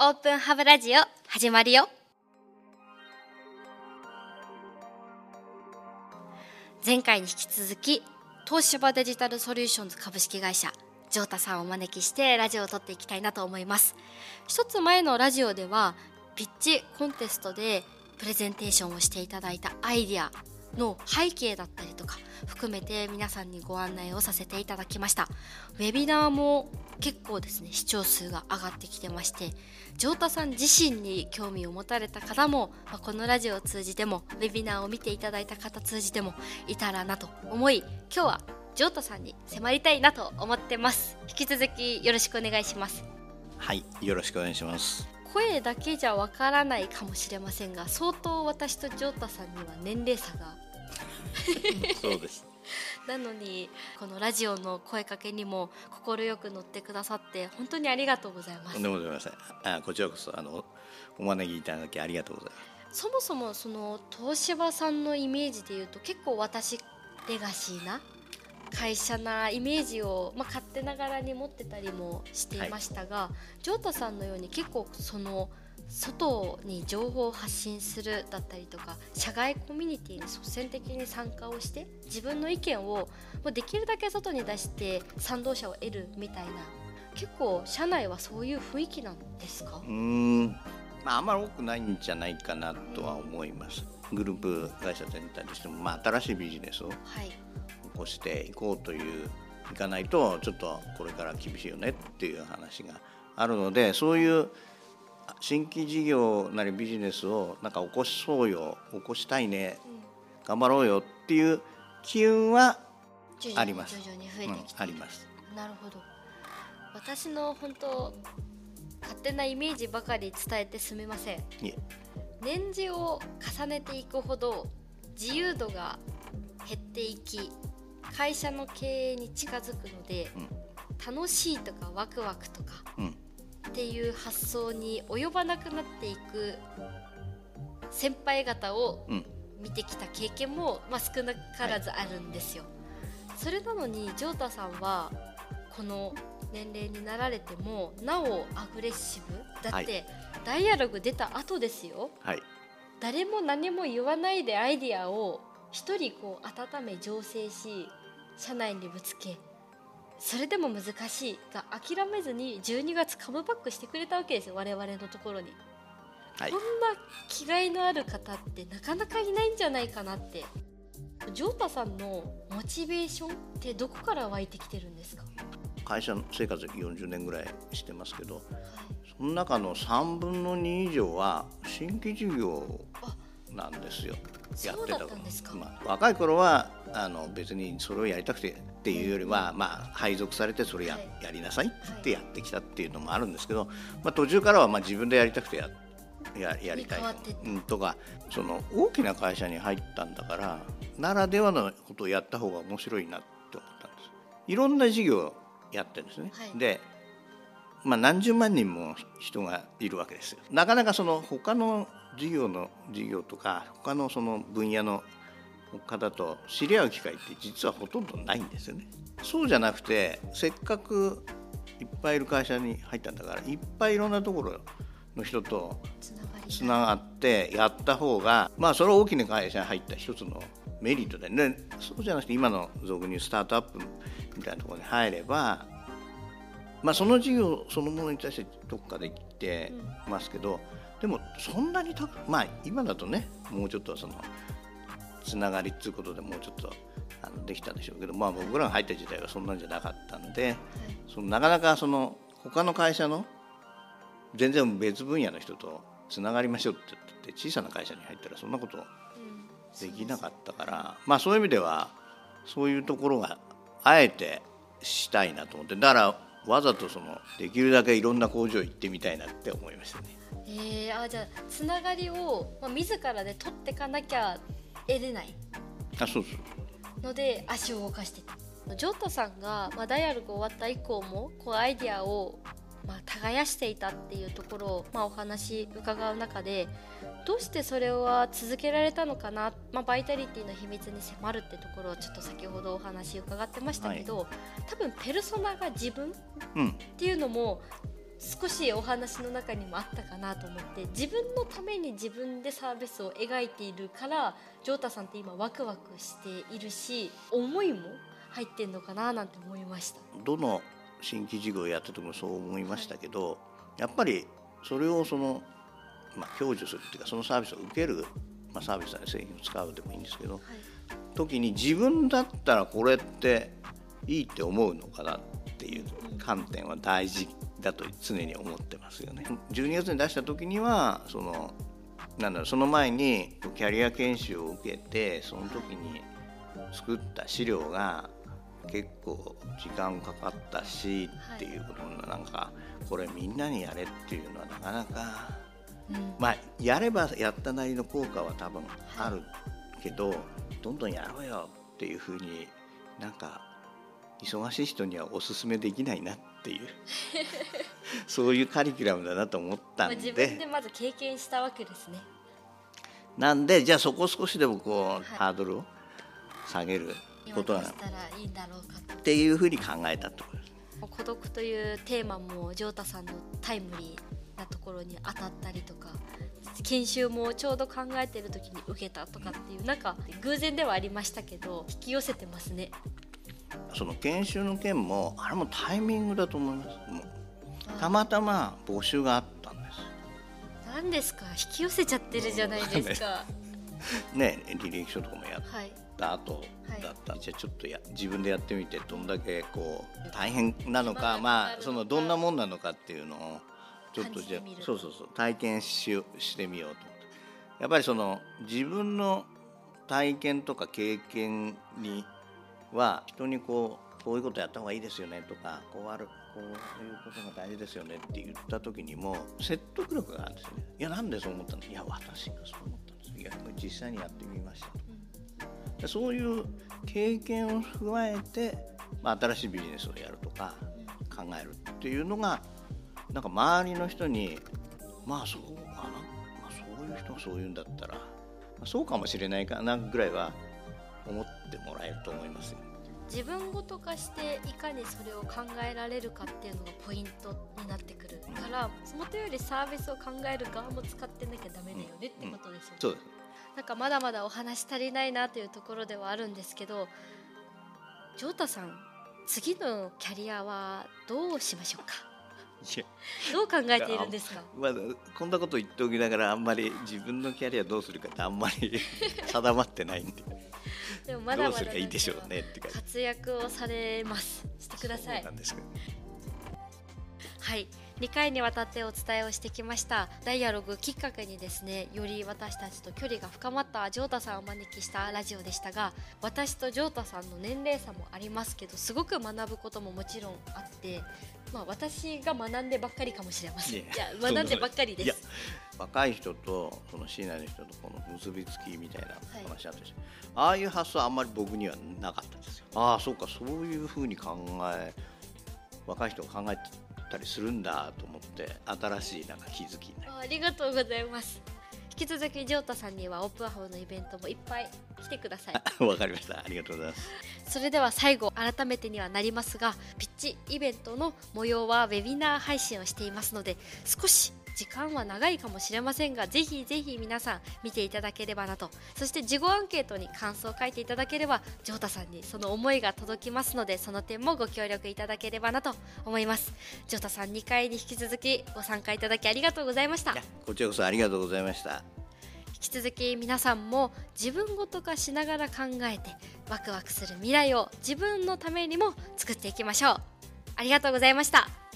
オープンハブラジオ始まるよ。前回に引き続き東芝デジタルソリューションズ株式会社ジョータさんをお招きしてラジオを撮っていきたいなと思います。一つ前のラジオではピッチコンテストでプレゼンテーションをしていただいたアイディアの背景だったりとか含めて皆さんにご案内をさせていただきました。ウェビナーも結構ですね視聴数が上がってきてまして城田さん自身に興味を持たれた方も、まあ、このラジオを通じてもウェビナーを見ていただいた方通じてもいたらなと思い今日は城田さんに迫りたいなと思ってます。引き続きよろしくお願いします。はいよろしくお願いします。声だけじゃわからないかもしれませんが相当私とジョータさんには年齢差が そうです。なのにこのラジオの声かけにも快く乗ってくださって本当にありがとうございます。とんでもございません。あこちらこそあのお招きいただきありがとうございます。そもそもその東芝さんのイメージでいうと結構私レガシーな会社なイメージを、まあ、勝手ながらに持ってたりもしていましたが、はい、ジョータさんのように結構その外に情報を発信するだったりとか社外コミュニティに率先的に参加をして自分の意見をできるだけ外に出して賛同者を得るみたいな。結構社内はそういう雰囲気なんですか？うん。まあ、あんまり多くないんじゃないかなとは思います。グループ会社全体としても、まあ、新しいビジネスを起こしていこうといういかないとちょっとこれから厳しいよねっていう話があるのでそういう新規事業なりビジネスをなんか起こしそうよ起こしたいね、うん、頑張ろうよっていう機運はあります。徐々に増えてきて、うん、あります。なるほど。私の本当勝手なイメージばかり伝えてすみません。年次を重ねていくほど自由度が減っていき会社の経営に近づくので、うん、楽しいとかワクワクとか、うんっていう発想に及ばなくなっていく先輩方を見てきた経験も、まあ、少なからずあるんですよ。はい、それなのにジョータさんはこの年齢になられてもなおアグレッシブ。だって、はい、ダイアログ出た後ですよ、はい、誰も何も言わないでアイディアを一人こう温め醸成し社内にぶつけそれでも難しいが諦めずに12月カムバックしてくれたわけですよ我々のところに、はい、こんな気概のある方ってなかなかいないんじゃないかなって。ジョータさんのモチベーションってどこから湧いてきてるんですか？会社生活40年ぐらいしてますけど、はい、その中の3分の2以上は新規事業なんですよ。やってたまあ、若い頃はあの別にそれをやりたくてっていうよりは、まあ、配属されてそれや,、やりなさいってやってきたっていうのもあるんですけど、まあ、途中からはまあ自分でやりたくてやややりたいとかその大きな会社に入ったんだからならではのことをやった方が面白いなって思ったんです。いろんな事業やってるんですね、はい、で、まあ、何十万人も人がいるわけですよ。なかなかその他の事業の事業とか他のその分野の方と知り合う機会って実はほとんどないんですよね。そうじゃなくてせっかくいっぱいいる会社に入ったんだからいっぱいいろんなところの人とつながってやった方がまあそれは大きな会社に入った一つのメリットでねそうじゃなくて今の俗にスタートアップみたいなところに入ればまあその事業そのものに対してどっかできてますけど、でもそんなにたまあ今だとねもうちょっとそのつながりっていうことでもうちょっとあのできたんでしょうけど、まあ、僕らが入った時代はそんなんじゃなかったんで、そのなかなかその他の会社の全然別分野の人とつながりましょうって言って小さな会社に入ったらそんなことできなかったから、まあそういう意味ではそういうところがあえてしたいなと思ってだからわざとそのできるだけいろんな工場行ってみたいなって思いましたね。えー、あじゃあつながりを、まあ、自らで取っていかなきゃ得れない。あそうそう。ので足を動かして。たジョータさんが、まあ、ダイアログ終わった以降もこうアイディアを、まあ、耕していたっていうところを、まあ、お話伺う中でどうしてそれは続けられたのかな、まあ、バイタリティの秘密に迫るってところをちょっと先ほどお話伺ってましたけど、はい、多分ペルソナが自分っていうのも少しお話の中にもあったかなと思って自分のために自分でサービスを描いているからジョータさんって今ワクワクしているし思いも入ってんのかななんて思いました。どの新規事業をやった時もそう思いましたけど、はい、やっぱりそれをその、まあ、享受するっていうかそのサービスを受ける、まあ、サービスや製品を使うでもいいんですけど、はい、時に自分だったらこれっていいって思うのかなっていう観点は大事だと常に思ってますよね。12月に出した時にはそのなんだろうその前にキャリア研修を受けてその時に作った資料が結構時間かかったしっていうことのなんかこれみんなにやれっていうのはなかなか、うん、まあやればやったなりの効果は多分あるけどどんどんやろうよっていうふうになんか忙しい人にはおすすめできないなっていう。そういうカリキュラムだなと思ったんで。自分でまず経験したわけですね。なんでじゃあそこ少しでもこう、はい、ハードルを下げることなっていうふうに考えたと孤独というテーマもジョータさんのタイムリーなところに当たったりとか研修もちょうど考えてる時に受けたとかっていうなんか偶然ではありましたけど引き寄せてますねその研修の件もあれもタイミングだと思います。たまたま募集があったんです。何ですか？引き寄せちゃってるじゃないですか。ね履歴書とかもやった後だった、はい、じゃあちょっとや自分でやってみてどんだけこう大変なのかまあそのどんなもんなのかっていうのをちょっとじゃそうそうそう体験ししてみようと思って。やっぱりその自分の体験とか経験には人にこうこういうことやった方がいいですよねとかこうあるこういうことが大事ですよねって言った時にも説得力があるんですよね。いやなんでそう思ったんですいや私がそう思ったんですいや実際にやってみましたと。うん、そういう経験を踏えて、まあ、新しいビジネスをやるとか考えるっていうのがなんか周りの人にまあそうかな、まあ、そういう人がそういうんだったら、まあ、そうかもしれないかなぐらいは思ってもらえると思いますよ。自分ごと化していかにそれを考えられるかっていうのがポイントになってくるから、もとよりサービスを考える側も使ってなきゃダメだよねってことですよね。そうですなんかまだまだお話足りないなというところではあるんですけどジョータさん次のキャリアはどうしましょうか？どう考えているんですか？まだこ んなこと言っておきながらあんまり自分のキャリアどうするかってあんまり定まってないんででもまだまだどうするかいいでしょうねって活躍をされます。してください。はい。2回にわたってお伝えをしてきました。ダイアログきっかけにですねより私たちと距離が深まったジョータさんをお招きしたラジオでしたが私とジョータさんの年齢差もありますけどすごく学ぶことももちろんあってまあ私が学んでばっかりかもしれません。いや学んでばっかりです若い人とその市内の人とこの結びつきみたいな話あったし、はい、ああいう発想あんまり僕にはなかったですよ。ああそうかそういうふうに考え若い人が考えてたりするんだと思って新しいなんか気づきありがとうございます。引き続きジョータさんにはオープンハウのイベントもいっぱい来てください。わかりました。ありがとうございます。それでは最後改めてにはなりますがピッチイベントの模様はウェビナー配信をしていますので少し時間は長いかもしれませんがぜひぜひ皆さん見ていただければなと。そして事後アンケートに感想を書いていただければジョータさんにその思いが届きますのでその点もご協力いただければなと思います。ジョータさん2回に引き続きご参加いただきありがとうございました。こちらこそありがとうございました。引き続き皆さんも自分ごと化しながら考えてワクワクする未来を自分のためにも作っていきましょう。ありがとうございました